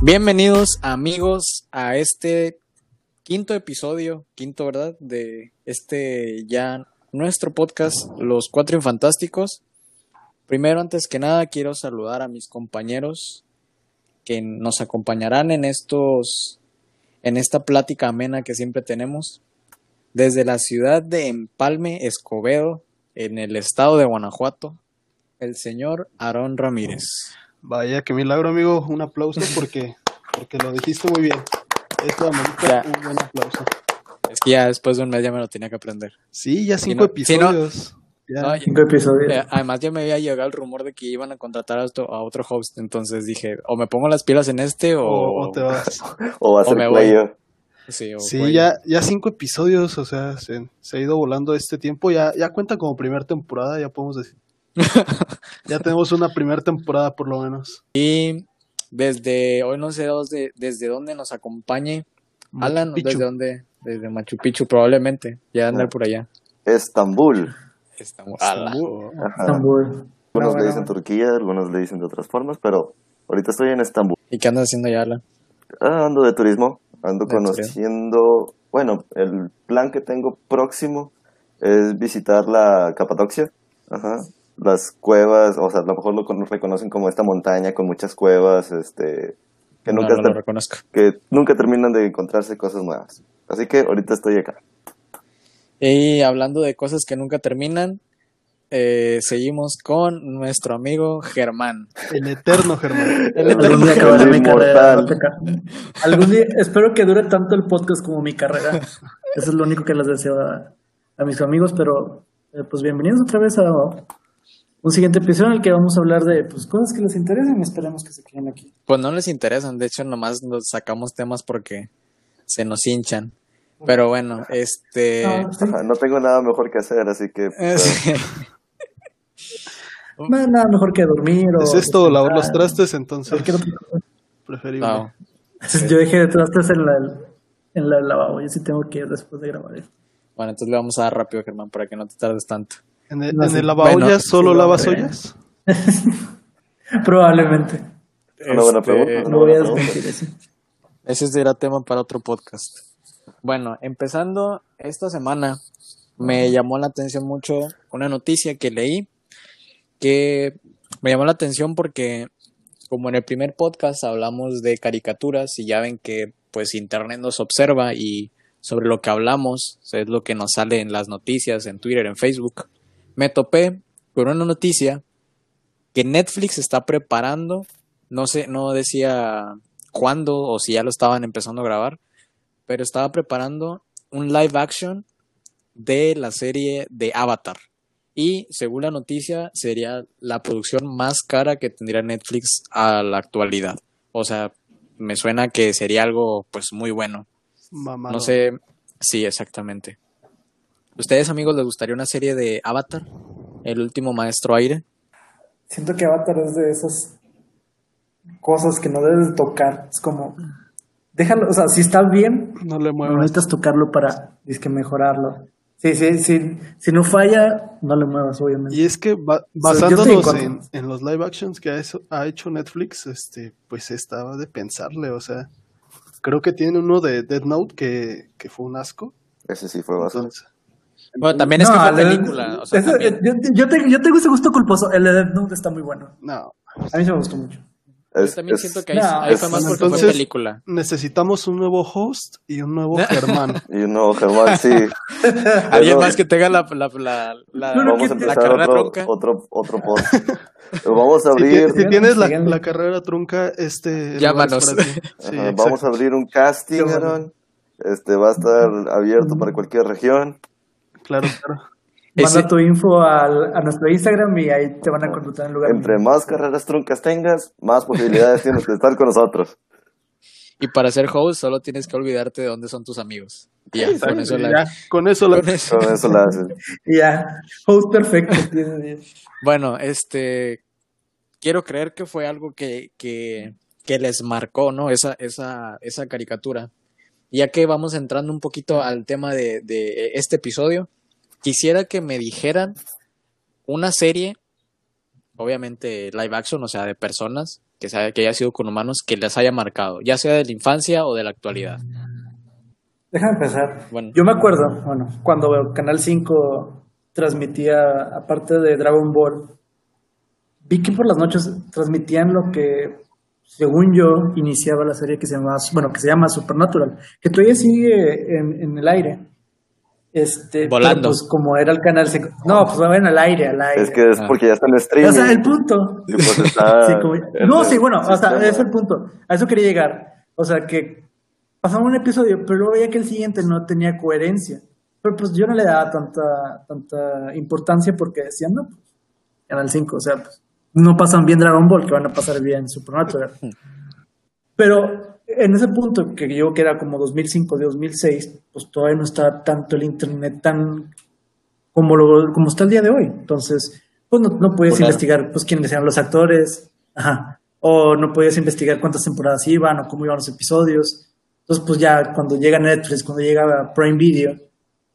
Bienvenidos amigos a este quinto episodio, quinto, ¿verdad? De este ya nuestro podcast, Los Cuatro Infantásticos. Primero, antes que nada, quiero saludar a mis compañeros que nos acompañarán en estos, en esta plática amena que siempre tenemos. Desde la ciudad de Empalme, Escobedo, en el estado de Guanajuato, el señor Aarón Ramírez. Vaya, qué milagro, amigo. Un aplauso porque, porque lo dijiste muy bien. Esto amerita un buen aplauso. Es que ya después de un mes ya me lo tenía que aprender. Sí, ya cinco no- si no- episodios. Ya. No, Cinco episodios. Eh, además ya me había llegado el rumor de que iban a contratar a otro, a otro host, entonces dije, o me pongo las pilas en este o... o, o te vas. O va a me voy. player. Sí, ya, ya cinco episodios, o sea, se, se ha ido volando este tiempo. Ya, ya cuenta como primera temporada, ya podemos decir. Ya tenemos una primera temporada por lo menos. Y desde, hoy no sé dónde, desde dónde nos acompañe Alan, desde dónde, desde Machu Picchu probablemente, ya andar por allá. Estambul. Ajá. Estambul. Algunos No, le bueno. dicen Turquía, algunos le dicen de otras formas, pero ahorita estoy en Estambul. ¿Y qué andas haciendo allá, Alan? Ah, ando de turismo, ando ¿En serio? conociendo, bueno, el plan que tengo próximo es visitar la Capadocia, ajá, las cuevas, o sea, a lo mejor lo con- reconocen como esta montaña con muchas cuevas, este, que No, nunca, no lo ter- reconozco. que nunca terminan de encontrarse cosas nuevas. Así que ahorita estoy acá. Y hablando de cosas que nunca terminan, eh, seguimos con nuestro amigo Germán. El eterno Germán. El Algún día mi carrera. no Algún día, espero que dure tanto el podcast como mi carrera. Eso es lo único que les deseo a, a mis amigos, pero eh, pues bienvenidos otra vez a un siguiente episodio en el que vamos a hablar de pues, cosas que les interesen y esperemos que se queden aquí. Pues no les interesan, de hecho nomás nos sacamos temas porque se nos hinchan. Pero bueno, este... No, tengo nada mejor que hacer, así que... eh, sí. no, nada mejor que dormir o... ¿Es esto lavar los trastes? Entonces, preferible. No. Yo dejé de trastes en la, en la lavabo. Yo sí tengo que ir después de grabar esto. Bueno, entonces le vamos a dar rápido, Germán, para que no te tardes tanto. ¿En el, No en sé. el lavaollas Bueno, solo lavas ollas? Probablemente. Una buena Este, pregunta. No voy a desmentir eso. Ese será tema para otro podcast. Bueno, empezando esta semana, me llamó la atención mucho una noticia que leí que me llamó la atención porque como en el primer podcast hablamos de caricaturas y ya ven que pues internet nos observa y sobre lo que hablamos es lo que nos sale en las noticias, en Twitter, en Facebook. Me topé con una noticia que Netflix está preparando, no sé, no decía cuándo o si ya lo estaban empezando a grabar, pero estaba preparando un live action de la serie de Avatar. Y según la noticia, sería la producción más cara que tendría Netflix a la actualidad. O sea, me suena que sería algo pues muy bueno. Mamá. No sé, sí, exactamente. ¿Ustedes amigos les gustaría una serie de Avatar? El último maestro aire. Siento que Avatar es de esas cosas que no debes de tocar. Es como, déjalo, o sea, si está bien, No le no muevas. necesitas tocarlo para, que mejorarlo. Sí, sí, sí, si no falla, no le muevas, obviamente. Y es que ba- en basándonos en, los live actions que ha, eso- ha hecho Netflix, este, pues estaba de pensarle, o sea, creo que tiene uno de Dead Note que, que fue un asco. Ese sí fue basura. Entonces, Bueno, también es que No, fue de- película. o sea, yo, yo, te- yo tengo ese gusto culposo. El de Death Note está muy bueno. no, A mí se me gustó mucho. yo también es- siento que ahí, No, ahí es- fue más porque entonces- fue película. necesitamos un nuevo host y un nuevo Germán. Y no, Germán, sí. Alguien más que tenga la, la, la, la- Vamos a la carrera otro, tronca. otro, otro podcast. Vamos a abrir, si tienes la, la carrera trunca, este... Llámanos. Sí, ajá, vamos a abrir un casting. Aaron. Este va a estar abierto para cualquier región. Claro, claro. Manda Ese- tu info al, a nuestro Instagram y ahí te van a contratar en lugar. Entre más carreras truncas tengas, más posibilidades tienes de estar con nosotros. Y para ser host solo tienes que olvidarte de dónde son tus amigos. Y ya, con eso la... Ya, con eso la... con eso- Con eso la haces. Ya, host perfecto. Bueno, este... Quiero creer que fue algo que, que, que les marcó, ¿no? Esa, esa, esa caricatura. Ya que vamos entrando un poquito al tema de, de este episodio, quisiera que me dijeran una serie, obviamente live action, o sea, de personas, que, sea, que haya sido con humanos que les haya marcado, ya sea de la infancia o de la actualidad. Déjame empezar. Bueno. Yo me acuerdo, bueno, cuando Canal 5 transmitía, aparte de Dragon Ball, vi que por las noches transmitían lo que, según yo, iniciaba la serie que se llama, bueno, que se llama Supernatural, que todavía sigue en, en el aire. Este, Volando. pues como era el canal 5, no, pues va en el aire, al aire. Es que es Ah. porque ya está en streaming. O sea, el punto. Y pues está Sí, como- no, sí, bueno, o sea, es el punto. A eso quería llegar. O sea, que pasaba un episodio, pero luego veía que el siguiente no tenía coherencia. Pero pues yo no le daba tanta, tanta importancia porque decían, no, pues, Canal 5, o sea, pues, no pasan bien Dragon Ball, que van a pasar bien Supernatural. Pero en ese punto, que yo que era como 2005, 2006, pues todavía no estaba tanto el internet tan como, lo, como está el día de hoy. Entonces, pues no, no puedes Claro. investigar pues quiénes eran los actores, ajá, o no podías investigar cuántas temporadas iban o cómo iban los episodios. Entonces, pues ya cuando llega Netflix, cuando llega Prime Video,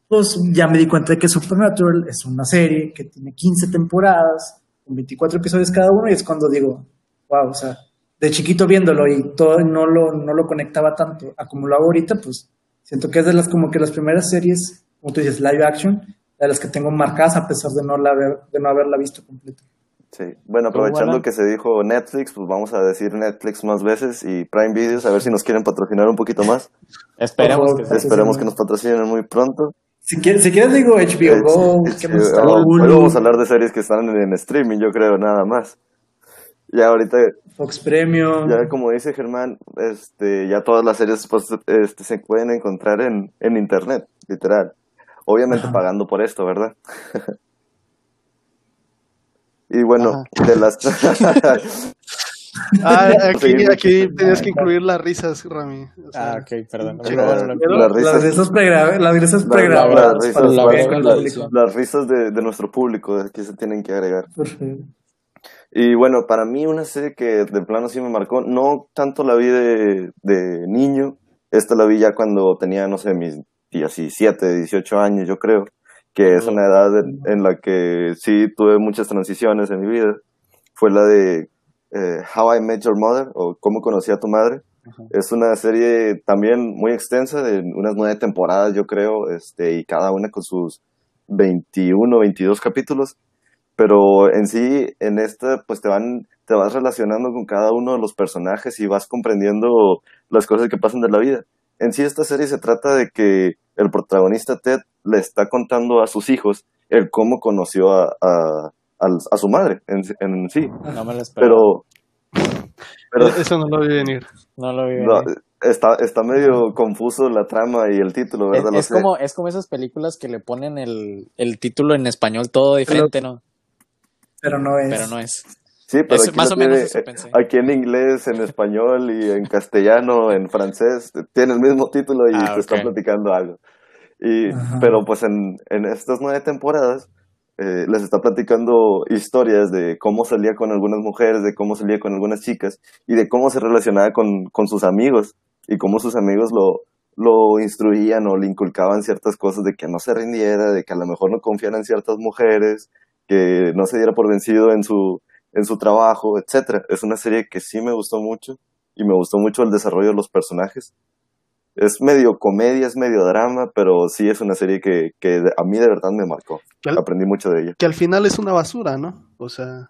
pues ya me di cuenta de que Supernatural es una serie que tiene 15 temporadas, con 24 episodios cada uno, y es cuando digo, wow, o sea, de chiquito viéndolo y todo no lo, no lo conectaba tanto a como lo hago ahorita, pues siento que es de las como que las primeras series, como tú dices, live action, de las que tengo marcadas a pesar de no, la haber, de no haberla visto completa. Sí. Bueno, aprovechando bueno. que se dijo Netflix, pues vamos a decir Netflix más veces y Prime Videos, a ver si nos quieren patrocinar un poquito más. Esperemos que favor. Esperemos que nos patrocinen muy pronto. Si quieres, si quieres digo HBO Go, ¿qué más está? oh, hoy vamos a hablar de series que están en streaming, yo creo, nada más. Ya ahorita, Fox Premium. ya como dice Germán, este, ya todas las series pues, este, se pueden encontrar en, en internet, literal. Obviamente Ajá. pagando por esto, ¿verdad? y bueno, Ajá. de las... Ah, aquí, aquí tenías que incluir las risas, Rami. O sea, Ah, ok, perdón. Las risas. las risas pregra- las risas pregrabadas las risas, las de, de nuestro público, que se tienen que agregar. Favor. Y bueno, para mí una serie que de plano sí me marcó, no tanto la vi de, de niño, esta la vi ya cuando tenía, no sé, mis 17, 18 años, yo creo, que es una edad en, en la que sí tuve muchas transiciones en mi vida. Fue la de eh, How I Met Your Mother, o Cómo conocí a tu madre. Ajá. Es una serie también muy extensa, de unas nueve temporadas, yo creo, este, y cada una con sus 21, 22 capítulos pero en sí, en esta, pues te van, te vas relacionando con cada uno de los personajes y vas comprendiendo las cosas que pasan de la vida. En sí, esta serie se trata de que el protagonista Ted le está contando a sus hijos el cómo conoció a, a, su madre en, en sí. No me lo esperaba. Pero, pero Eso no lo vi venir. no lo vi. no, venir. está, está medio confuso la trama y el título, Es, ¿verdad? Es como, es como esas películas que le ponen el, el título en español todo diferente, ¿no? Pero no es. Pero no es. Sí, pero Es- aquí más o menos eso pensé. Aquí en inglés, en español y en castellano, en francés, tiene el mismo título y Ah, te platicando algo. Y, Ajá. pero pues en, en estas nueve temporadas eh, les está platicando historias de cómo salía con algunas mujeres, de cómo salía con algunas chicas y de cómo se relacionaba con, con sus amigos y cómo sus amigos lo, lo instruían o le inculcaban ciertas cosas de que no se rindiera, de que a lo mejor no confiara en ciertas mujeres, que no se diera por vencido en su, en su trabajo, etcétera. Es una serie que sí me gustó mucho y me gustó mucho el desarrollo de los personajes. Es medio comedia, es medio drama, pero sí es una serie que, que a mí de verdad me marcó. Al, Aprendí mucho de ella. que al final es una basura, ¿no? O sea,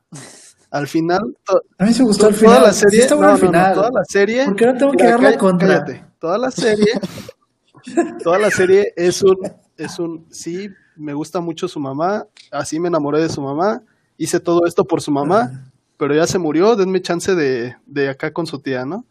al final, A mí me gustó el toda final. la serie, Sí está bueno no, no, no, final. toda la serie, ¿Por qué ahora tengo que Mira, dar la cá- contra? cállate. Toda la serie, toda la serie es un, es un, sí, me gusta mucho su mamá, así me enamoré de su mamá, hice todo esto por su mamá, pero ya se murió, denme chance de, de acá con su tía, ¿no?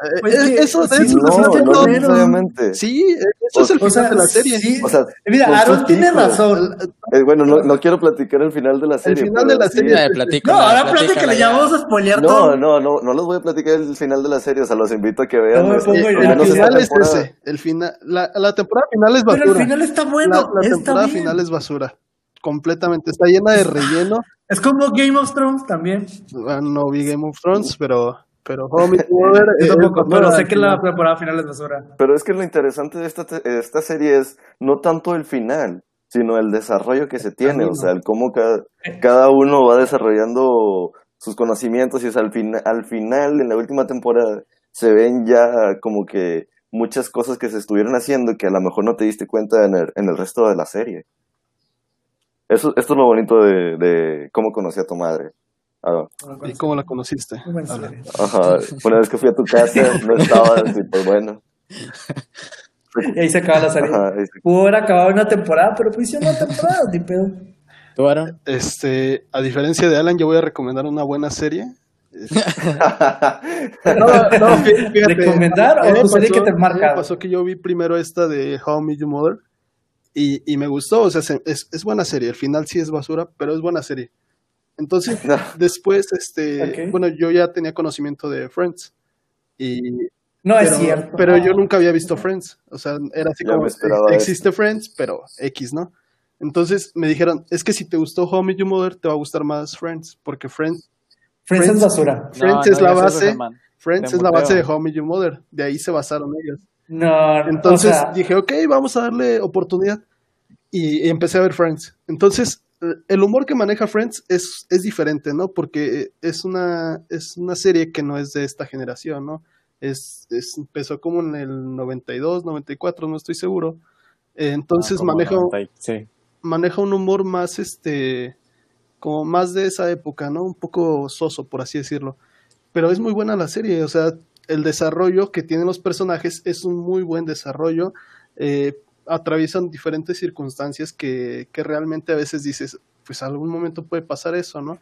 Eh, Pues es- que eso, sí, eso No, es no, necesariamente. Sí, eso es el final sea, de la serie. sí. O sea, Mira, Aaron tiene razón. Eh, bueno, no, no quiero platicar el final de la serie. final pero de la sí serie Ya, es- platícala, No, ahora platícale, ya. vamos a spoilear No, todo. no, no, no les voy a platicar el final de la serie, o sea, los invito a que vean. No, este, pues, al muy El final es ese. El final, la, la temporada final es Pero basura. el final está bueno. la, la está temporada bien. final es basura. Completamente. Está llena de relleno. Es como Game of Thrones también. Ah, No vi Game of Thrones, pero, pero How I Met Your Mother Yo es tampoco, pero sé que la temporada final es basura. Pero es que lo interesante de esta, esta serie es no tanto el final, sino el desarrollo que se tiene, o sea, el cómo cada, cada uno va desarrollando sus conocimientos y o sea, al, fin, al final, en la última temporada, se ven ya como que muchas cosas que se estuvieron haciendo que a lo mejor no te diste cuenta en el, en el resto de la serie. Eso, esto es lo bonito de, de cómo conocí a tu madre. Ah, ¿Y cómo la conociste? Serie. Ajá, una vez que fui a tu casa, no estaba, y pues bueno. Y ahí se acaba la serie. Ajá, y- Pudo haber acabado una temporada, pero pues hicieron una temporada, ni pedo. ¿Tú, Aaron? Este, a diferencia de Alan, yo voy a recomendar una buena serie. No, no, ¿Recomendar A mí o tu serie que te marca? Pasó que yo vi primero esta de How I Met Your Mother y, y me gustó, o sea, se- es, es buena serie. El final sí es basura, pero es buena serie. Entonces, No. después, este, bueno, yo ya tenía conocimiento de Friends. Y, No es cierto. pero yo nunca había visto Friends. O sea, era así Ya como, existe Friends, pero X, ¿no? Entonces me dijeron, es que si te gustó Met Your Mother, te va a gustar más Friends, porque Friends, Friends es basura. Friends No, es no la base. Friends es la base de Met Your Mother, de ahí se basaron ellos. No, Entonces o sea, dije, ok, vamos a darle oportunidad. Y, y empecé a ver Friends. Entonces, el humor que maneja Friends es, es diferente, ¿no? Porque es una, es una serie que no es de esta generación, ¿no? Es, es- empezó como en el 92, 94, no estoy seguro. Eh, entonces Ah, maneja, 90 y- Sí. maneja un humor más, este, como más de esa época, ¿no? Un poco soso, por así decirlo. Pero es muy buena la serie, o sea, el desarrollo que tienen los personajes es un muy buen desarrollo. eh, atraviesan diferentes circunstancias que, que realmente a veces dices, pues algún momento puede pasar eso, ¿no?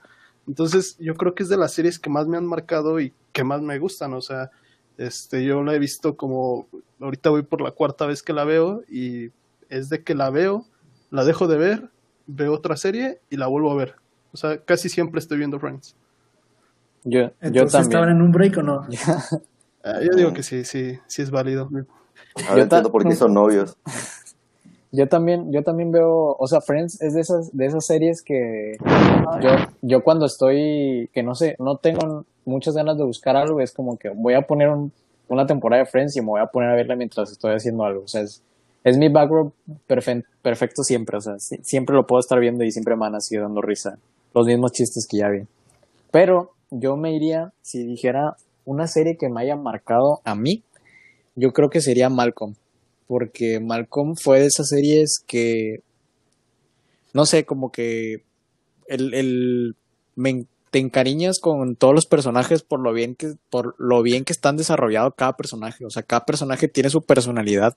Entonces, yo creo que es de las series que más me han marcado y que más me gustan, o sea, este, yo la he visto como, ahorita voy por la cuarta vez que la veo y es de que la veo, la dejo de ver, veo otra serie y la vuelvo a ver. O sea, casi siempre estoy viendo Friends. Yo, yo entonces estaban también. en un break o no. Ah, yo digo que sí, sí, sí es válido. Ahora Yo entiendo ta- por qué son novios. Yo también, yo también veo, o sea, Friends es de esas, de esas series que yo, yo cuando estoy, que no sé, no tengo muchas ganas de buscar algo, es como que voy a poner un- una temporada de Friends y me voy a poner a verla mientras estoy haciendo algo. O sea, es, es mi background perfe- perfecto siempre, o sea, siempre lo puedo estar viendo y siempre me van así dando risa. Los mismos chistes que ya vi. Pero yo me iría, si dijera una serie que me haya marcado a mí, yo creo que sería Malcolm porque Malcolm fue de esas series que, no sé, como que el, el, me te encariñas con todos los personajes por lo bien que, por lo bien que están desarrollados cada personaje, o sea, cada personaje tiene su personalidad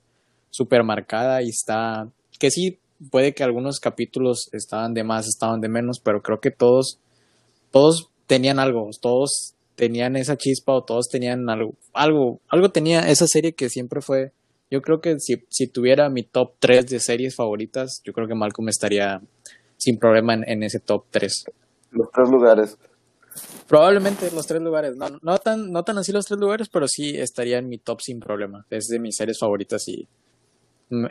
súper marcada y está, que sí, puede que algunos capítulos estaban de más, estaban de menos, pero creo que todos, todos tenían algo, todos tenían esa chispa o todos tenían algo, algo, algo tenía esa serie que siempre fue yo creo que si, si tuviera mi top 3 de series favoritas, yo creo que Malcolm estaría sin problema en, en ese top 3. Los tres lugares. Probablemente los tres lugares, no, no, tan, no tan así los tres lugares, pero sí estaría en mi top sin problema. Es de mis series favoritas y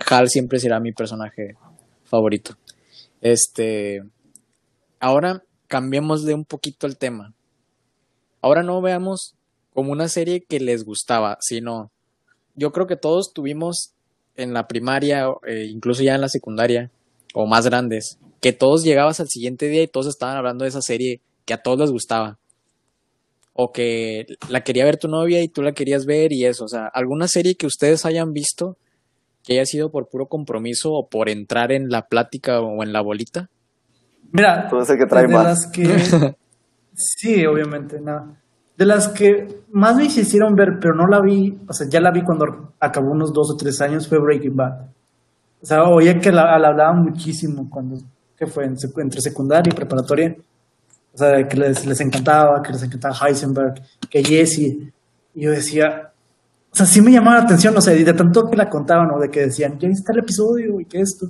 Hal siempre será mi personaje favorito. Este, ahora cambiemos de un poquito el tema. Ahora no veamos como una serie que les gustaba, sino yo creo que todos tuvimos en la primaria, eh, incluso ya en la secundaria, o más grandes, que todos llegabas al siguiente día y todos estaban hablando de esa serie que a todos les gustaba. O que la quería ver tu novia y tú la querías ver y eso. O sea, alguna serie que ustedes hayan visto que haya sido por puro compromiso o por entrar en la plática o en la bolita. Mira, Puede ser que trae de más. las que sí, obviamente, no. De las que más me hicieron ver, pero no la vi, o sea, ya la vi cuando acabó unos dos o tres años, fue Breaking Bad. O sea, oía que la, la hablaban muchísimo cuando, que fue en entre secundaria y preparatoria. O sea, que les, les encantaba, que les encantaba Heisenberg, que Jesse. Y yo decía, o sea, sí me llamaba la atención, o sea, y de tanto que la contaban, o de que decían, ya está el episodio y que esto.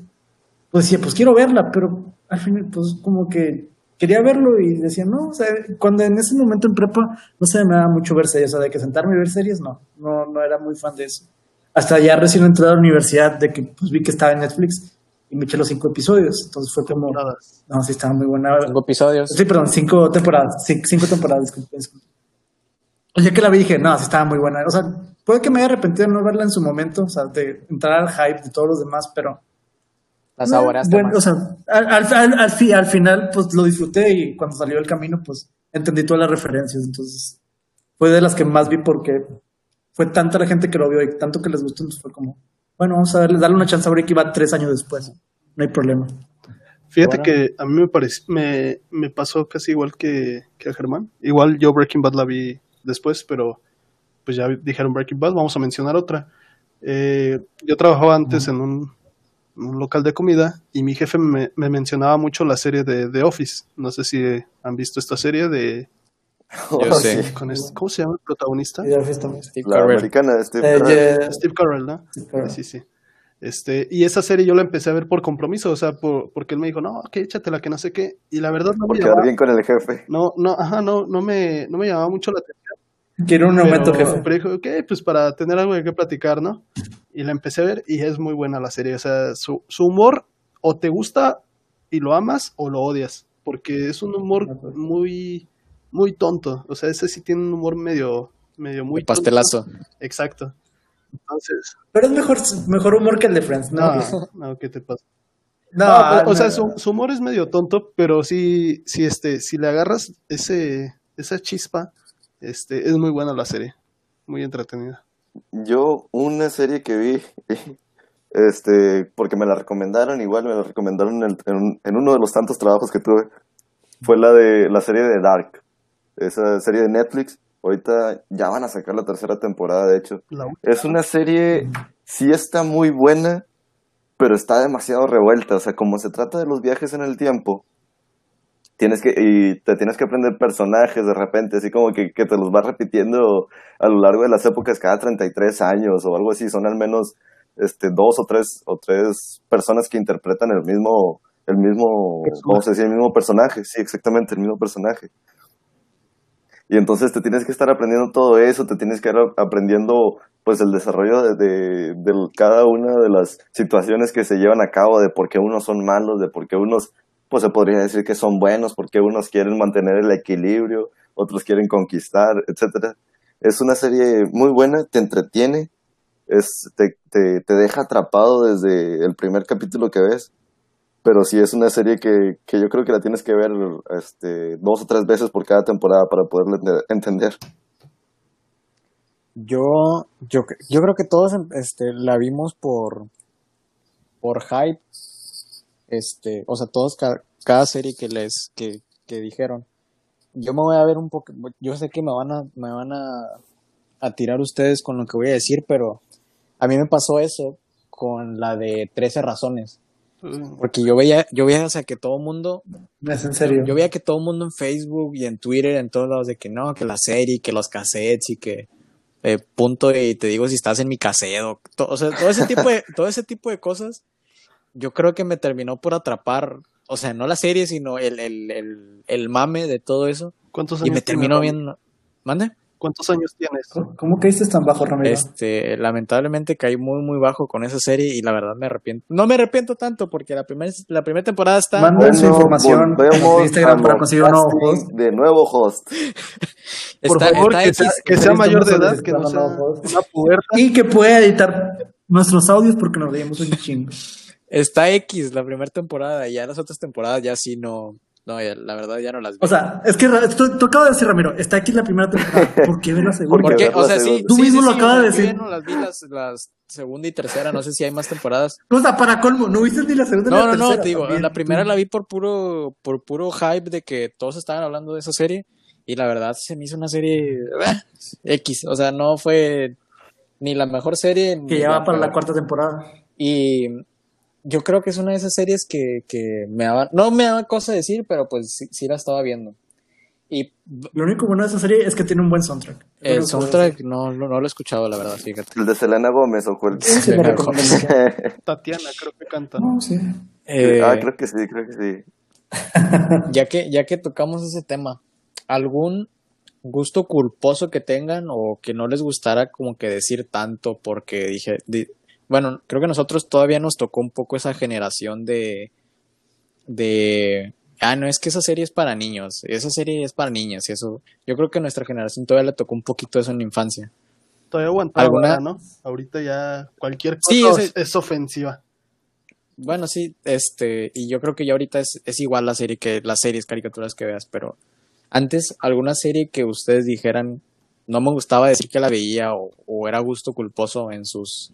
Pues decía, pues quiero verla, pero al final, pues como que quería verlo y decía, no, o sea, cuando en ese momento en prepa, no se me daba mucho ver series, o sea, de que sentarme y ver series, no, no, no era muy fan de eso. Hasta ya recién entré a la universidad, de que pues vi que estaba en Netflix y me eché los cinco episodios, entonces fue como, Temporadas. no, sí estaba muy buena. Cinco episodios. Sí, perdón, cinco temporadas. Cinco, cinco temporadas, disculpe, disculpe. Día que la vi dije, no, sí estaba muy buena. O sea, puede que me haya arrepentido de no verla en su momento, o sea, de entrar al hype de todos los demás, pero. La no, saboreaste bueno, más. o sea, al, al, al, al fi- al final, pues lo disfruté y cuando salió el camino, pues entendí todas las referencias. Entonces, fue de las que más vi porque fue tanta la gente que lo vio y tanto que les gustó, entonces fue como, bueno, vamos a darle, darle una chance a Breaking Bad tres años después. No hay problema. Fíjate Ahora- que a mí me, me, me pasó casi igual que, que a Germán. Igual yo Breaking Bad la vi después, pero pues ya dijeron Breaking Bad, vamos a mencionar otra. Eh, yo trabajaba antes en un, un local de comida y mi jefe me, me mencionaba mucho la serie de The Office. No sé si han visto esta serie de... Yo sé. Sí. Con este- ¿Cómo se llama el protagonista? Steve La Carell. americana, este. Eh, Steve Carell, ¿no? Steve. Sí, sí. Este, y esa serie yo la empecé a ver por compromiso, o sea, por, porque él me dijo, no, que échatela, que no sé qué. Y la verdad no por me quedar llamaba, bien con el jefe. no, no, ajá, no, no me, no me llamaba mucho la atención. Quiero un aumento, pero, jefe. pero dije, ok, pues para tener algo de qué platicar, ¿no? Y la empecé a ver y es muy buena la serie. O sea, su, su humor o te gusta y lo amas o lo odias. Porque es un humor muy, muy tonto. O sea, ese sí tiene un humor medio, medio muy El pastelazo. tonto. Exacto. Entonces, Pero es mejor, mejor humor que el de Friends, ¿no? no, no, ¿qué te pasa? No, No, o, sea, no. su, su humor es medio tonto, pero sí, sí, este, si le agarras ese, esa chispa, este, es muy buena la serie. Muy entretenida. Yo, una serie que vi, este, porque me la recomendaron, igual me la recomendaron en, en- en uno de los tantos trabajos que tuve, fue la de la serie de Dark, esa serie de Netflix. Ahorita ya van a sacar la tercera temporada, de hecho. Es una serie, sí está muy buena, pero está demasiado revuelta. O sea, como se trata de los viajes en el tiempo, tienes que, y te tienes que aprender personajes de repente, así como que, que te los vas repitiendo a lo largo de las épocas cada 33 años o algo así. Son al menos este, dos o tres, o tres personas que interpretan el mismo, el mismo, vamos a decir, el mismo personaje. Sí, exactamente, el mismo personaje. Y entonces te tienes que estar aprendiendo todo eso, te tienes que ir aprendiendo pues el desarrollo de, de, de cada una de las situaciones que se llevan a cabo, de por qué unos son malos, de por qué unos pues se podría decir que son buenos, porque unos quieren mantener el equilibrio, otros quieren conquistar, etcétera. Es una serie muy buena, te entretiene, te, te, te deja atrapado desde el primer capítulo que ves, pero sí es una serie que, que yo creo que la tienes que ver este, dos o tres veces por cada temporada para poderla ente- entender. Yo, yo, yo creo que todos este, la vimos por, por hype. Este, o sea, todos, ca- cada serie que les, que, que dijeron. Yo me voy a ver un poco, yo sé que me van a, me van a, a tirar ustedes con lo que voy a decir, pero a mí me pasó eso con la de 13 razones. Porque yo veía, yo veía, o sea, que todo mundo, Es en serio. yo veía que todo el mundo en Facebook y en Twitter, en todos lados, de que no, que la serie, que los cassettes y que eh, punto y te digo si estás en mi cassette o, to- o sea, todo ese tipo de, todo ese tipo de cosas, yo creo que me terminó por atrapar, o sea, no la serie, sino el, el, el, el mame de todo eso, ¿Cuántos años y me terminó viendo, ¿mande? ¿Cuántos años tienes? ¿Cómo cómo caíste tan bajo, Ramiro? Este, lamentablemente caí muy, muy bajo con esa serie y la verdad me arrepiento. No me arrepiento tanto porque la primera, la primera temporada está... Manden su información en Instagram para conseguir un nuevo host. De nuevo host. Por está, favor, está que X, sea, que sea Listo, mayor de edad, que no sea una puberta. Y que pueda editar nuestros audios porque nos leímos un chingo. Está X la primera temporada y ya las otras temporadas ya sí no, no, ya- la verdad ya no las vi. O sea, es que tú, tú acabas de decir, Ramiro, está aquí la primera temporada. ¿Por qué ver la segunda? Ver o la sea, sí, segunda. Tú sí, mismo sí, lo sí, acabas de decir. no las vi las, las segunda y tercera, no sé si hay más temporadas. O sea, para colmo, no viste ni la segunda ni No, la no, no, tercera. te digo, también. la primera la vi por puro, por puro hype de que todos estaban hablando de esa serie y la verdad se me hizo una serie eh, X, o sea, no fue ni la mejor serie ni Que ya va para la cuarta temporada. Y yo creo que es una de esas series que, que me daba, no me daba cosa decir, pero pues sí, sí la estaba viendo. Y Lo único bueno de esa serie es que tiene un buen soundtrack. el soundtrack no, no, no lo he escuchado, la verdad, fíjate. El de Selena Gómez o cuál. Sí, sí. Tatiana, creo que canta. No, sí. Eh, ah, creo que sí, creo que sí. ya que, ya que tocamos ese tema, ¿algún gusto culposo que tengan o que no les gustara como que decir tanto? Porque dije, di- bueno, creo que nosotros todavía nos tocó un poco esa generación de, de, ah, no, es que esa serie es para niños, esa serie es para niñas y eso, yo creo que a nuestra generación todavía le tocó un poquito eso en la infancia. Todavía aguantaba, ¿Alguna? ¿no? Ahorita ya cualquier cosa Sí, ese- es, es ofensiva. Bueno, sí, este, y yo creo que ya ahorita es, es igual la serie que las series, caricaturas que veas, pero Antes, alguna serie que ustedes dijeran, no me gustaba decir que la veía o, o era gusto culposo en sus,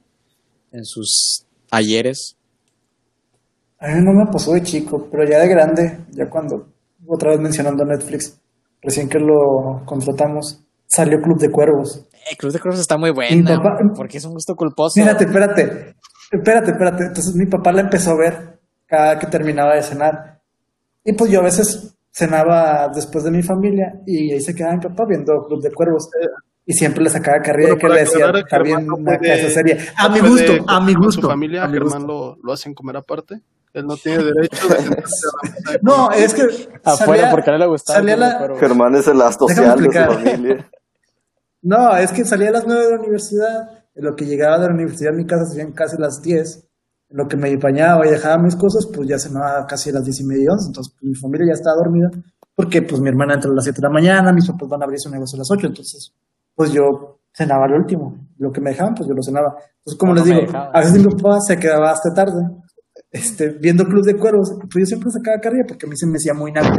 en sus ayeres. A mí no me pasó de chico, pero ya de grande, ya cuando, otra vez mencionando Netflix, recién que lo contratamos, salió Club de Cuervos. Eh, Cruz de Cruz está muy Mi buena, papá- porque es un gusto culposo. Espérate, espérate, espérate, espérate. Entonces mi papá la empezó a ver cada que terminaba de cenar. Y pues yo a veces cenaba después de mi familia y ahí se quedaba mi papá viendo Club de Cuervos. Y siempre le sacaba y que le decía, está bien no puede- esa serie. A mi gusto, a mi gusto. su familia, a mi Germán gusto. lo, lo hacen comer aparte. Él no tiene derecho de No, es que Afuera, salía- porque no le gustaba. salía la- Cuervos. Germán es el as Déjame social de su familia. No, es que salía a las 9 de la universidad, en lo que llegaba de la universidad a mi casa serían casi las 10, en lo que me bañaba y dejaba mis cosas, pues ya cenaba casi a las 10 y media, 11, entonces pues, mi familia ya estaba dormida, porque pues mi hermana entra a las 7 de la mañana, mis papás van a abrir su negocio a las 8, entonces pues yo cenaba al último, lo que me dejaban pues yo lo cenaba. Entonces como No, les no digo, a veces mi papá se quedaba hasta tarde, este, viendo Club de Cuervos, pues yo siempre sacaba carrilla porque a mí se me hacía muy naco.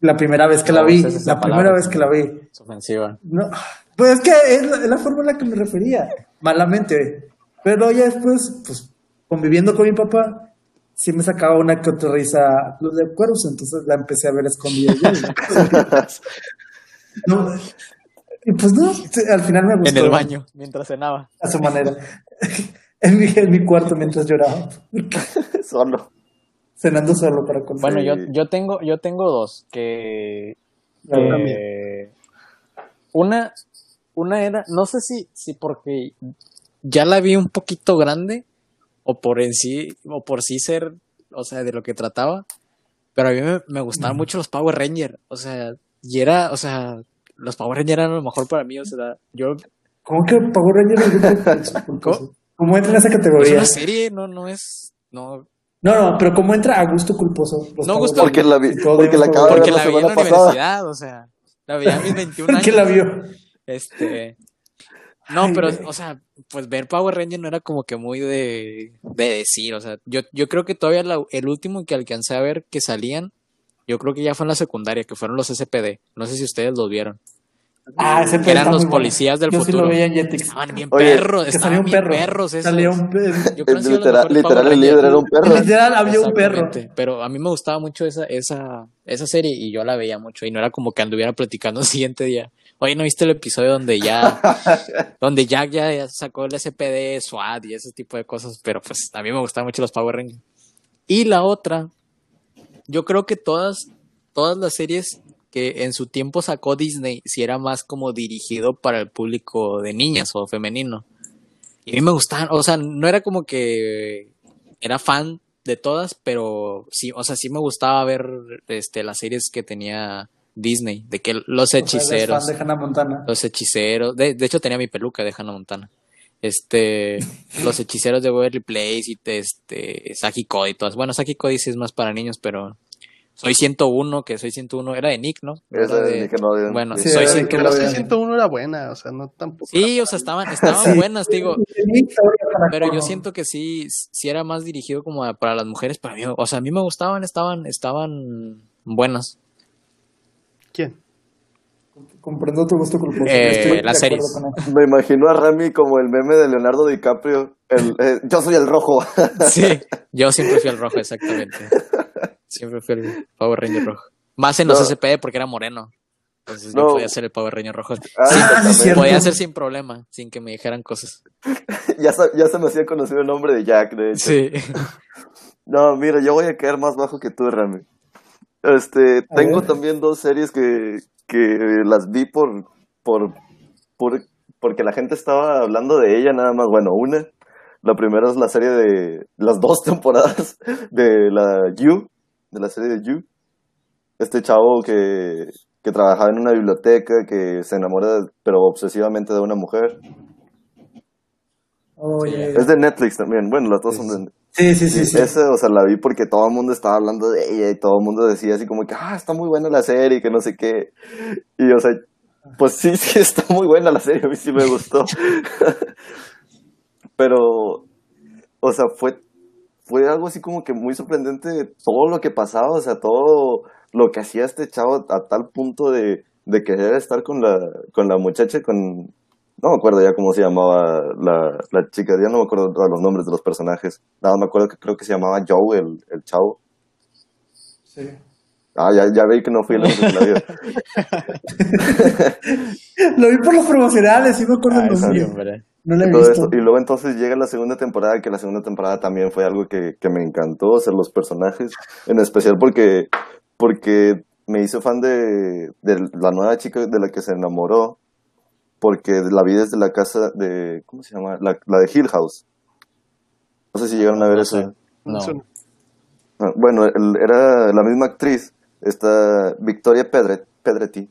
La primera vez que la vi, es la primera vez que la vi, Es ofensiva. no, pues es que es la, es la forma en la que me refería, malamente. Pero ya después, pues, conviviendo con mi papá, sí me sacaba una que otra risa Club de Cuervos, entonces la empecé a ver escondida. No, y pues no, al final me gustó. En el baño, mientras cenaba. A su manera. en, mi, en mi cuarto mientras lloraba. Solo. Cenando solo para contar. Bueno, yo, yo tengo, yo tengo dos que, que- una, una era, no sé si, si porque ya la vi un poquito grande o por en sí, o por sí ser, o sea, de lo que trataba, pero a mí me, me gustaban mucho los Power Rangers, o sea, y era, o sea, los Power Rangers eran lo mejor para mí, o sea, yo, ¿Cómo que Power Rangers? es ¿Cómo? ¿Cómo entra en esa es categoría? una serie, no, no es, no, No, no, pero ¿cómo entra a gusto culposo? Los No, gusto- Porque la, vi, porque la eso, acabo de porque ver la la vi en la pasada. universidad, o sea, la vi a mis 21 años. ¿Quién la vio? Este. No, Ay, pero, o sea, pues ver Power Ranger no era como que muy de, de decir, o sea, yo, yo creo que todavía la- el último que alcancé a ver que salían, yo creo que ya fue en la secundaria, que fueron los SPD. No sé si ustedes los vieron. Ah, ese Que eran los muy bueno. policías del Yo futuro. sí lo veía en Jetix. Estaban bien Oye, perros, Que estaban salía un bien perro. perros esos. Salía un perro. Yo Literal, el líder era un perro. Literal, había un perro. Pero a mí me gustaba mucho esa, esa, esa serie y yo la veía mucho y no era como que anduviera platicando el siguiente día. Oye, ¿no viste el episodio donde ya, donde Jack ya, ya sacó el SPD, SWAT y ese tipo de cosas? Pero pues a mí me gustaban mucho los Power Rangers. Y la otra, yo creo que todas, todas las series que en su tiempo sacó Disney, si era más como dirigido para el público de niñas o femenino. Y a mí me gustaban, o sea, no era como que era fan de todas, pero sí, o sea, sí me gustaba ver este las series que tenía Disney, de que los O sea, eres hechiceros, fan de Hannah Montana. los hechiceros, de, de hecho tenía mi peluca de Hannah Montana. Este, los hechiceros de Waverly Place y este, Saki Cody y todas. Bueno, Saki Cody sí es más para niños, pero Soy 101, que Soy 101 era de Nick, ¿no? Esa Era de de- Nickelodeon, Bueno, sí. Soy era de 101. Que la Nickelodeon. 601 era buena, o sea, no tampoco. Sí, o sea, estaban, estaban Sí. buenas, digo. Nick Pero yo siento que sí, sí era más dirigido como a- para las mujeres, para mí, o sea, a mí me gustaban, estaban, estaban buenas. ¿Quién? Comprendo tu gusto culposo. Eh, las series. Me imagino a Rami como el meme de Leonardo DiCaprio. El, eh, yo soy el rojo. Sí, yo siempre fui el rojo, exactamente. Siempre fui el Power Ranger rojo. Más en los No. SPD porque era moreno. Entonces No. yo podía ser el Power Ranger rojo. Ah, Sí, podía ser sin problema, sin que me dijeran cosas. ya, sa- ya se me hacía conocido el nombre de Jack, de hecho. Sí. No, mira, yo voy a caer más bajo que tú, Rami. Este, tengo también dos series que, que las vi por, por, por, porque la gente estaba hablando de ella nada más. Bueno, una, la primera es la serie de las dos temporadas de la You, de la serie de You. Este chavo que, que trabajaba en una biblioteca, que se enamora, pero obsesivamente de una mujer. Oye. Es de Netflix también. Bueno, las dos son de Sí, sí, sí. sí. Esa, o sea, la vi porque todo el mundo estaba hablando de ella y todo el mundo decía así como que, ah, está muy buena la serie, que no sé qué. Y, o sea, pues sí, sí, está muy buena la serie, a mí sí me gustó. Pero, o sea, fue, fue algo así como que muy sorprendente todo lo que pasaba, o sea, todo lo que hacía este chavo a tal punto de, de querer estar con la, con la muchacha, con, no me acuerdo ya cómo se llamaba la, la chica, ya no me acuerdo los nombres de los personajes, nada, me acuerdo que creo que se llamaba Joe, el, el chavo. Sí. Ah, ya, ya vi que no fui la de la vida. Lo vi por los promocionales, sí me acuerdo el hombre. No lo he visto. y luego entonces llega la segunda temporada, que la segunda temporada también fue algo que, que me encantó, o sea, los personajes, en especial porque, porque me hice fan de, de la nueva chica de la que se enamoró, porque la vi desde la casa de, ¿cómo se llama? La, la de Hill House. No sé si llegaron a ver No eso. sé. No. Eso no. Ah, Bueno, el- era la misma actriz, esta Victoria Pedret, Pedretti.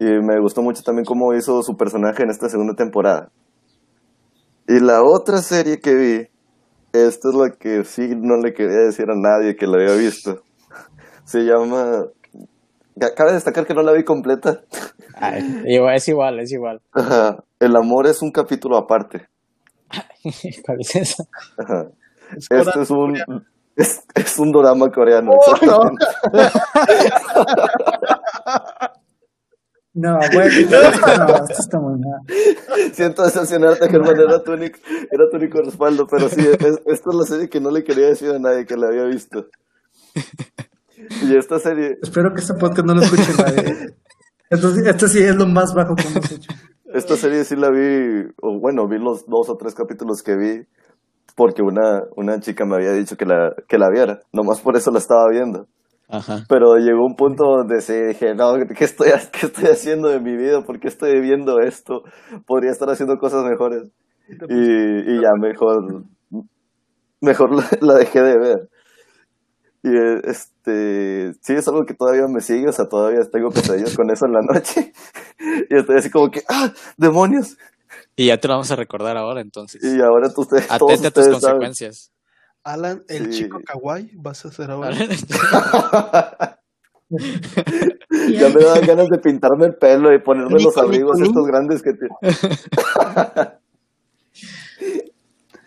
Y me gustó mucho también cómo hizo su personaje en esta segunda temporada. Y la otra serie que vi, esta es la que sí no le quería decir a nadie que la había visto. Se llama... ca- Cabe destacar que no la vi completa. Ay, es igual, es igual. Ajá. El amor es un capítulo aparte. ¿Cuál es esa? Ajá. Es Este es un... Es, es un drama coreano. Oh, exactamente. No, güey, no, esto está muy mal. Siento decepcionarte, Germán, era tu único, era tu único respaldo, pero sí, es- esta es la serie que no le quería decir a nadie que la había visto. Y esta serie, Espero que este podcast no lo escuche nadie. Esto, sí- esto sí es lo más bajo que hemos hecho. esta serie sí la vi, o bueno, vi los dos o tres capítulos que vi, porque una, una chica me había dicho que la, que la viera, nomás por eso la estaba viendo. Ajá. Pero llegó un punto donde sí dije, no, ¿qué estoy, ¿qué estoy haciendo de mi vida? ¿Por qué estoy viendo esto? Podría estar haciendo cosas mejores. y, y ya mejor mejor la, la dejé de ver y eh, este sí es algo que todavía me sigue o sea todavía tengo pesadillas con eso en la noche y estoy así como que ah demonios Y ya te lo vamos a recordar ahora, entonces. y ahora tú, ustedes todos Atente a tus ustedes saben. consecuencias. Alan, el Sí. chico kawaii, vas a hacer ahora. ya me dan ganas de pintarme el pelo y ponerme los abrigos estos grandes que tiene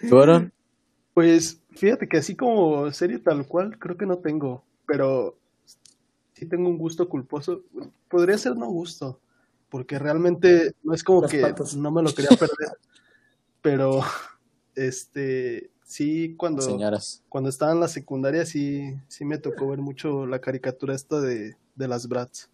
¿Tú, Aaron? Pues fíjate que así como serie tal cual, creo que no tengo, pero sí tengo un gusto culposo. Podría ser no gusto, porque realmente no es como Las que patas. no me lo quería perder, pero este sí cuando Señoras. cuando estaba en la secundaria sí sí me tocó ver mucho la caricatura esta de, de las Bratz.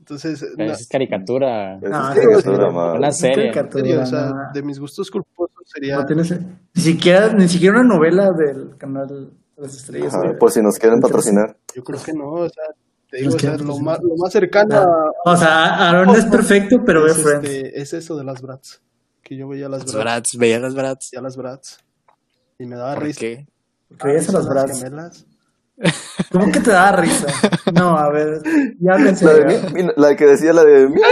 Entonces, Pero es caricatura. No, es sí, caricatura. Una serie. o sea, no. de mis gustos culposos sería No tienes- ni siquiera, ni siquiera una novela del canal las estrellas. Ajá, por si nos quieren patrocinar Yo creo que no, o sea, te digo, o sea, lo más, lo más cercano a, O sea, Aaron es perfecto, pero ve es, este, es eso de las Bratz. Que yo veía las Bratz, veía las Bratz. veía las Bratz. Y me daba ¿Por risa. qué? Veías a las Bratz. gemelas. ¿Cómo que te da risa? No, a ver, ya pensé. la, de, mi- mi- la que decía la de mi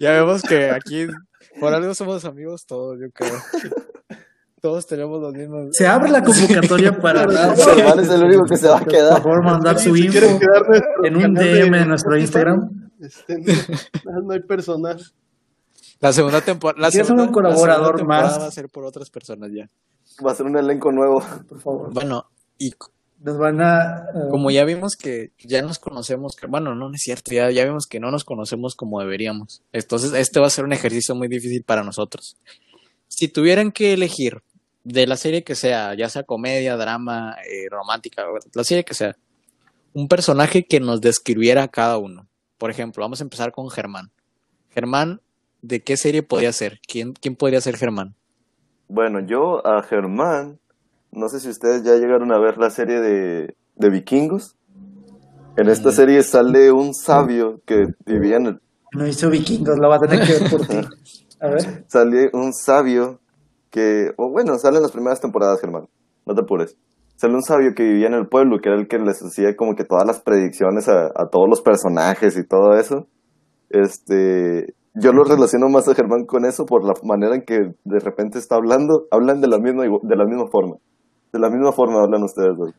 Ya vemos que aquí, por algo somos amigos todos, yo creo. Todos tenemos los mismos. Se abre la convocatoria para Germán es el único que se va a Por quedar favor, mandar su info nuestro en un DM de nuestro Instagram. Este, no, no hay personal. La segunda temporada. La segunda, un colaborador la segunda temporada más. va a ser por otras personas ya. va a ser un elenco nuevo Por favor. Bueno, y Nos van a. eh, como ya vimos que ya nos conocemos, que, bueno, no, no es cierto, ya, ya vimos que no nos conocemos como deberíamos. Entonces, este va a ser un ejercicio muy difícil para nosotros. Si tuvieran que elegir de la serie que sea, ya sea comedia, drama, eh, romántica, la serie que sea, un personaje que nos describiera a cada uno. Por ejemplo, vamos a empezar con Germán. Germán, ¿de qué serie podría ser? ¿Quién, quién podría ser Germán? Bueno, yo a Germán, no sé si ustedes ya llegaron a ver la serie de, de vikingos. En esta serie sale un sabio que vivía en el, No hizo vikingos, lo va a tener que ver por ti. A ver. sale un sabio que, o bueno, sale en las primeras temporadas, Germán, no te apures. Sale un sabio que vivía en el pueblo, que era el que les hacía como que todas las predicciones a, a todos los personajes y todo eso. Este, yo lo relaciono más a Germán con eso por la manera en que de repente está hablando, hablan de la misma, de la misma forma. De la misma forma hablan ustedes dos.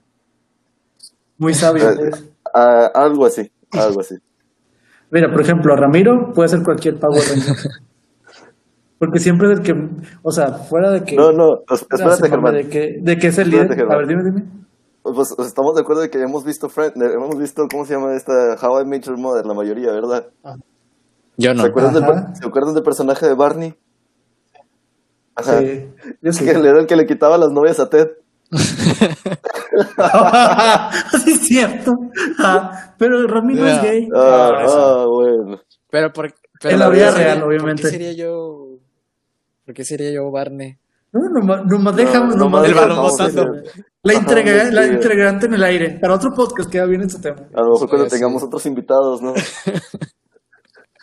Muy sabio. Eh, ah, algo así, algo así. Mira, por ejemplo, Ramiro puede ser cualquier Power Ranger. Porque siempre es el que, o sea, fuera de que... No, no, espérate, Germán. De que, de que es el líder. Espérate. A ver, dime, dime. Pues, pues, estamos de acuerdo de que hemos visto Friend, hemos visto, ¿cómo se llama esta? How I Met Your Mother, la mayoría, ¿verdad? Yo no. ¿Se, acuerdan del, Ajá. per- ¿Se acuerdan del personaje de Barney? Ajá. Sí. Yo sí. Que era el que le quitaba las novias a Ted. sí, es cierto. Ah, pero Rami no es gay. Ah, Ah, ah, bueno. Pero por pero En la vida ¿por qué real, sería- obviamente. ¿Por qué sería yo ¿Por qué sería yo Barney? No, nomás, nomás dejamos, No, nomás el dejamos balón eso. botando. La, Ajá, integra- la integrante en el aire. Para otro podcast queda bien ese tema. A lo mejor cuando Sí, tengamos sí. otros invitados, ¿no?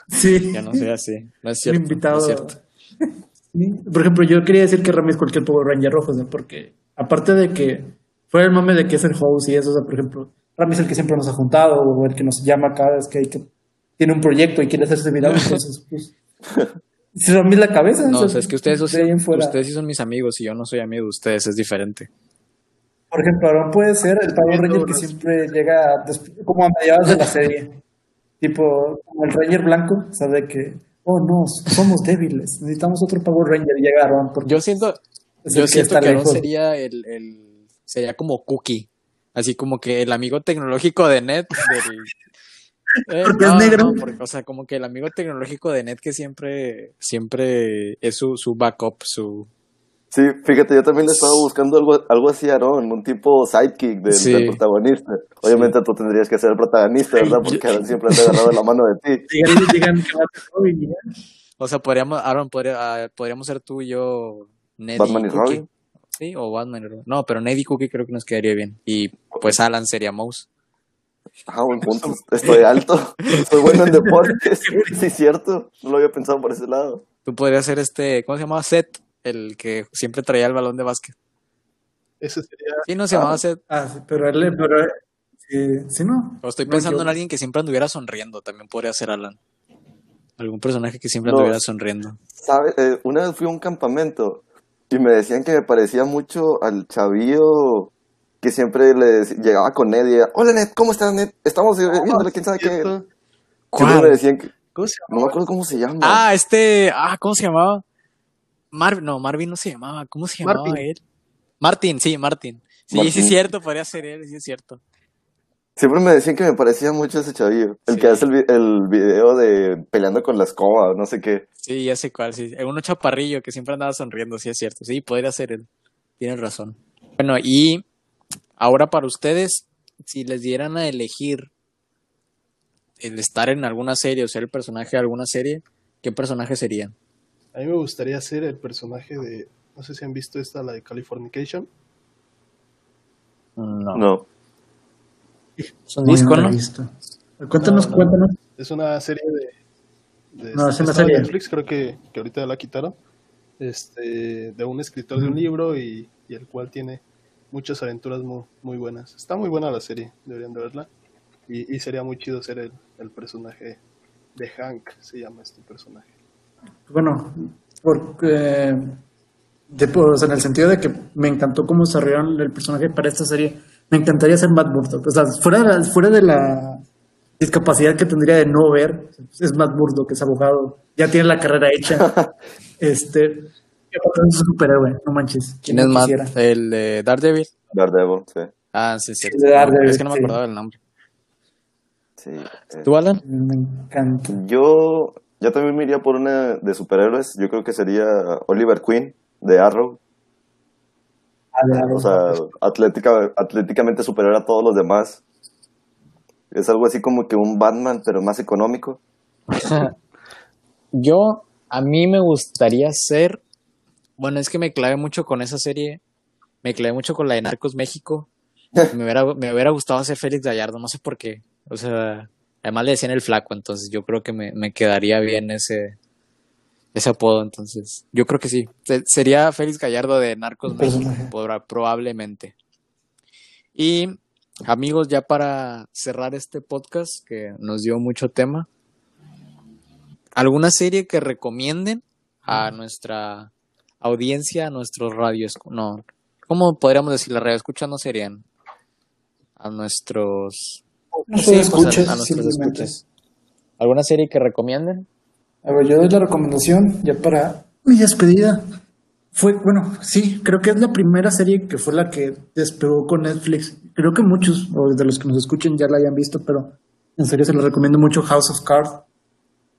Sí. Ya no soy así. No es Un cierto. invitado. no es cierto. Sí. Por ejemplo, yo quería decir que Rami es cualquier Power Ranger rojo, o sea, porque aparte de que fuera el mame de que es el host y eso, o sea, por ejemplo, Rami es el que siempre nos ha juntado, o el que nos llama cada vez que, hay que tiene un proyecto y quiere hacerse viral, entonces, pues. Rami es la cabeza. No, o sea, es que ustedes, ustedes sí son mis amigos y yo no soy amigo de ustedes, es diferente. Por ejemplo, Aaron puede ser el Power Ranger que siempre llega como a mediados de la serie. Tipo, como el Ranger blanco, o sea, de que, oh no, somos débiles, necesitamos otro Power Ranger y llega Aaron. Porque Yo siento, es yo siento está que Aaron sería el, el sería como Cookie, así como que el amigo tecnológico de Ned del Eh, Porque es negro. porque, o sea, como que el amigo tecnológico de Ned que siempre, siempre es su, su backup, su... Sí, fíjate, yo también le estaba buscando algo, algo así a Aaron, un tipo sidekick del, Sí. del protagonista. Obviamente tú tendrías que ser el protagonista, ¿verdad? Porque Aaron siempre te ha agarrado la mano de ti. Que va a ser. O sea, podríamos, Aaron, podría, ah, podríamos ser tú y yo, Batman y Cookie. Robin. Sí, o Batman y Robin. No, pero Ned y Cookie creo que nos quedaría bien. Y pues Alan sería Mouse. Ah, buen punto. Estoy alto. Estoy bueno en deportes. Sí, cierto. No lo había pensado por ese lado. Tú podrías ser este, ¿cómo se llamaba? Seth, el que siempre traía el balón de básquet. Ese sería. Sí, no se llamaba Seth. Ah, sí, pero él, pero él- sí, sí, no. O estoy No, pensando yo- en alguien que siempre anduviera sonriendo. También podría ser Alan. Algún personaje que siempre No. anduviera sonriendo. ¿Sabes? Eh, una vez fui a un campamento y me decían que me parecía mucho al chavillo que siempre le dec- llegaba con Ned y era, hola Ned, ¿cómo estás Ned? Estamos viéndole quién sabe qué. ¿Cuál? me decían que, ¿Cómo se no me acuerdo cómo se llama. Ah, este, ah, ¿cómo se llamaba? Marvin, no, Marvin no se llamaba. ¿Cómo se llamaba Martin. él? Martin, sí, Martin. Sí, Martin. sí es cierto, podría ser él, sí es cierto. Siempre me decían que me parecía mucho ese chavillo. El Sí. que hace el, el video de peleando con la escoba, no sé qué. Sí, ya sé cuál, sí. Uno chaparrillo que siempre andaba sonriendo, sí es cierto. Sí, podría ser él. Tienes razón. Bueno, y ahora para ustedes, si les dieran a elegir el estar en alguna serie o ser el personaje de alguna serie, ¿qué personaje serían? A mí me gustaría ser el personaje de. No sé si han visto esta, la de Californication. No. No. Es un disco, ¿no? visto. Cuéntanos, No, no. cuéntanos. Es una serie de. de No, es una serie. Netflix, creo que, que ahorita la quitaron. Este, de un escritor de un libro y, y el cual tiene muchas aventuras muy, muy buenas. Está muy buena la serie, deberían de verla. Y, y sería muy chido ser el, el personaje de Hank, se llama este personaje. Bueno, porque de, pues, en el sentido de que me encantó cómo desarrollaron el personaje para esta serie, me encantaría ser Matt Murdock. O sea, fuera de la, fuera de la discapacidad que tendría de no ver, es Matt Murdock, es abogado, ya tiene la carrera hecha. este, es un superhéroe, no manches. ¿Quién es quisiera. El de Daredevil. Daredevil, sí. Ah, sí, sí. de Daredevil, es que no me sí. acordaba del nombre. sí. eh, ¿Tú, Alan? Me encanta. Yo, yo también me iría por una de superhéroes. Yo creo que sería Oliver Queen de Arrow. O sea, atlética, atléticamente superior a todos los demás. Es algo así como que un Batman, pero más económico. Yo, a mí me gustaría ser. Bueno, es que me clavé mucho con esa serie. Me clavé mucho con la de Narcos México. Me hubiera, me hubiera gustado ser Félix Gallardo, no sé por qué. O sea, además le decían el flaco, entonces yo creo que me, me quedaría bien ese, ese apodo. Entonces, yo creo que sí. Se- sería Félix Gallardo de Narcos Un México, probablemente. Y amigos, ya para cerrar este podcast que nos dio mucho tema, ¿alguna serie que recomienden a nuestra audiencia, a nuestros radios? No, ¿cómo podríamos decir? La radio escucha no serían a nuestros No sí, pues, a- a, nuestros escuchas. ¿Alguna serie que recomienden? A ver, yo doy la recomendación ya para Mi despedida fue, bueno, sí, creo que es la primera serie que fue la que despegó con Netflix. Creo que muchos de los que nos escuchen ya la hayan visto, pero en serio se lo recomiendo mucho House of Cards.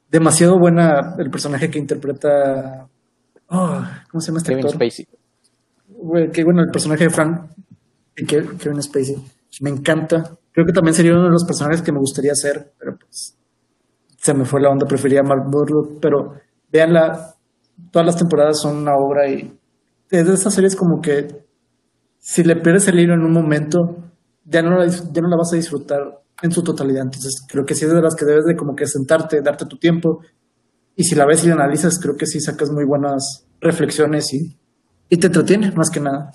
Demasiado buena el personaje que interpreta. Oh, ¿Cómo se llama este Kevin actor? Spacey. Güey, Qué bueno el personaje de Frank Ke- Kevin Spacey. Me encanta. Creo que también sería uno de los personajes que me gustaría ser, pero pues se me fue la onda. Prefería Mark Burlock, pero véanla. Todas las temporadas son una obra y es de esas series como que si le pierdes el hilo en un momento, ya no la, ya no la vas a disfrutar en su totalidad. Entonces creo que sí es de las que debes de como que sentarte, darte tu tiempo. Y si la ves y la analizas, creo que sí sacas muy buenas reflexiones y, y te entretiene más que nada.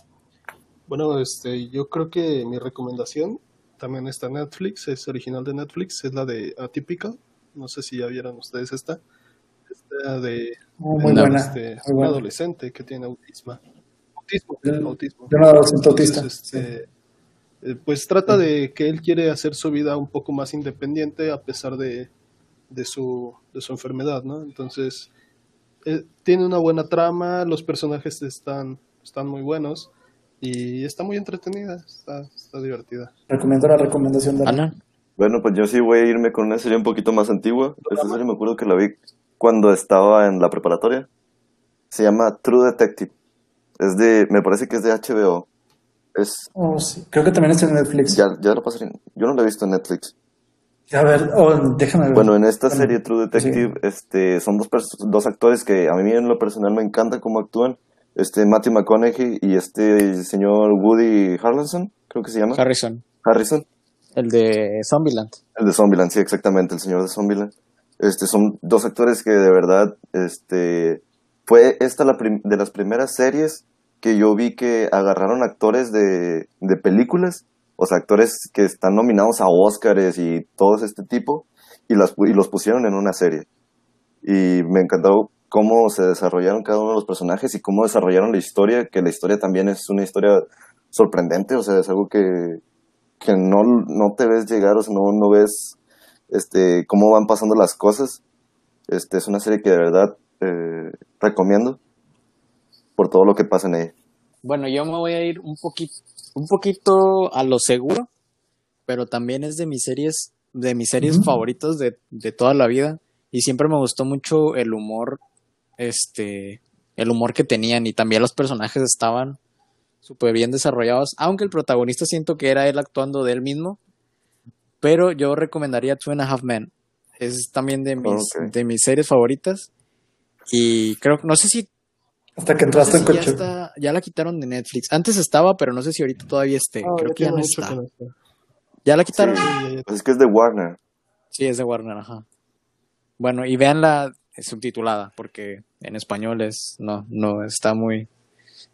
Bueno, este, yo creo que mi recomendación también está en Netflix, es original de Netflix, es la de Atypical. No sé si ya vieron ustedes esta. Esta de Oh, muy No, buena. este, muy un buena. adolescente que tiene autismo. Autismo, Yo- autismo. yo no adolescente autista. Entonces, este, eh, pues trata de que él quiere hacer su vida un poco más independiente a pesar de, de, su, de su enfermedad, ¿no? Entonces, eh, tiene una buena trama, los personajes están, están muy buenos y está muy entretenida, está, está divertida. Recomiendo la recomendación de Ana. Bueno, pues yo sí voy a irme con una serie un poquito más antigua. Esta serie me acuerdo que la vi cuando estaba en la preparatoria. Se llama True Detective. Es de, me parece que es de HBO. Es, Oh, sí. Creo que también está en Netflix. ya, ya lo pasaría. Yo no la he visto en Netflix. A ver, oh, déjame ver. Bueno, en esta Bueno, serie True Detective, este, son dos, dos actores que a mí en lo personal me encanta cómo actúan. Este, Matthew McConaughey y este señor Woody Harrelson, creo que se llama. Harrison. Harrison. El de Zombieland. El de Zombieland, sí, exactamente, el señor de Zombieland. Este, son dos actores que de verdad, este, fue esta la de las primeras series que yo vi que agarraron actores de, de películas, o sea, actores que están nominados a Oscars y todos este tipo, y, las, y los pusieron en una serie. Y me encantó cómo se desarrollaron cada uno de los personajes y cómo desarrollaron la historia, que la historia también es una historia sorprendente, o sea, es algo que, que no, no te ves llegar, o sea, no, no ves este, cómo van pasando las cosas. Este, es una serie que de verdad eh, recomiendo por todo lo que pasa en ella. Bueno, yo me voy a ir un poquito, un poquito a lo seguro, pero también es de mis series, de mis series favoritas de, de toda la vida. Y siempre me gustó mucho el humor, este, el humor que tenían y también los personajes estaban súper bien desarrollados, aunque el protagonista siento que era él actuando de él mismo. Pero yo recomendaría Two and a Half Men. Es también de mis, Ok. de mis series favoritas. Y creo, no sé si Hasta que no sé entraste si en ya, coche. está, ya la quitaron de Netflix. Antes estaba, pero no sé si ahorita todavía esté. Ah, Creo que ya no está. no está. ¿Ya la quitaron? Sí, Sí, Pues es que es de Warner. es de Warner, ajá. Bueno, y véanla subtitulada, porque en español es, no, no, está muy,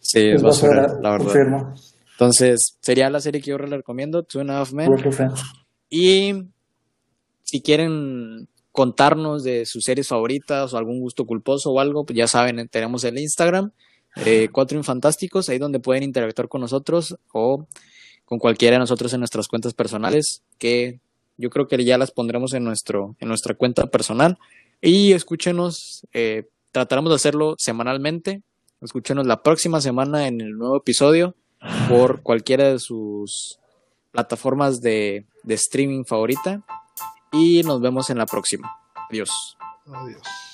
sí, es, basura, basura, la verdad. confirmo. Entonces, sería la serie que yo le recomiendo, Two and a Half Men. Y si quieren contarnos de sus series favoritas o algún gusto culposo o algo, pues ya saben, tenemos el Instagram, eh, Cuatro Infantásticos, ahí donde pueden interactuar con nosotros o con cualquiera de nosotros en nuestras cuentas personales, que yo creo que ya las pondremos en, nuestro, en nuestra cuenta personal. Y escúchenos, eh, trataremos de hacerlo semanalmente. Escúchenos la próxima semana en el nuevo episodio por cualquiera de sus plataformas de, de streaming favorita. Y nos vemos en la próxima. Adiós. Adiós.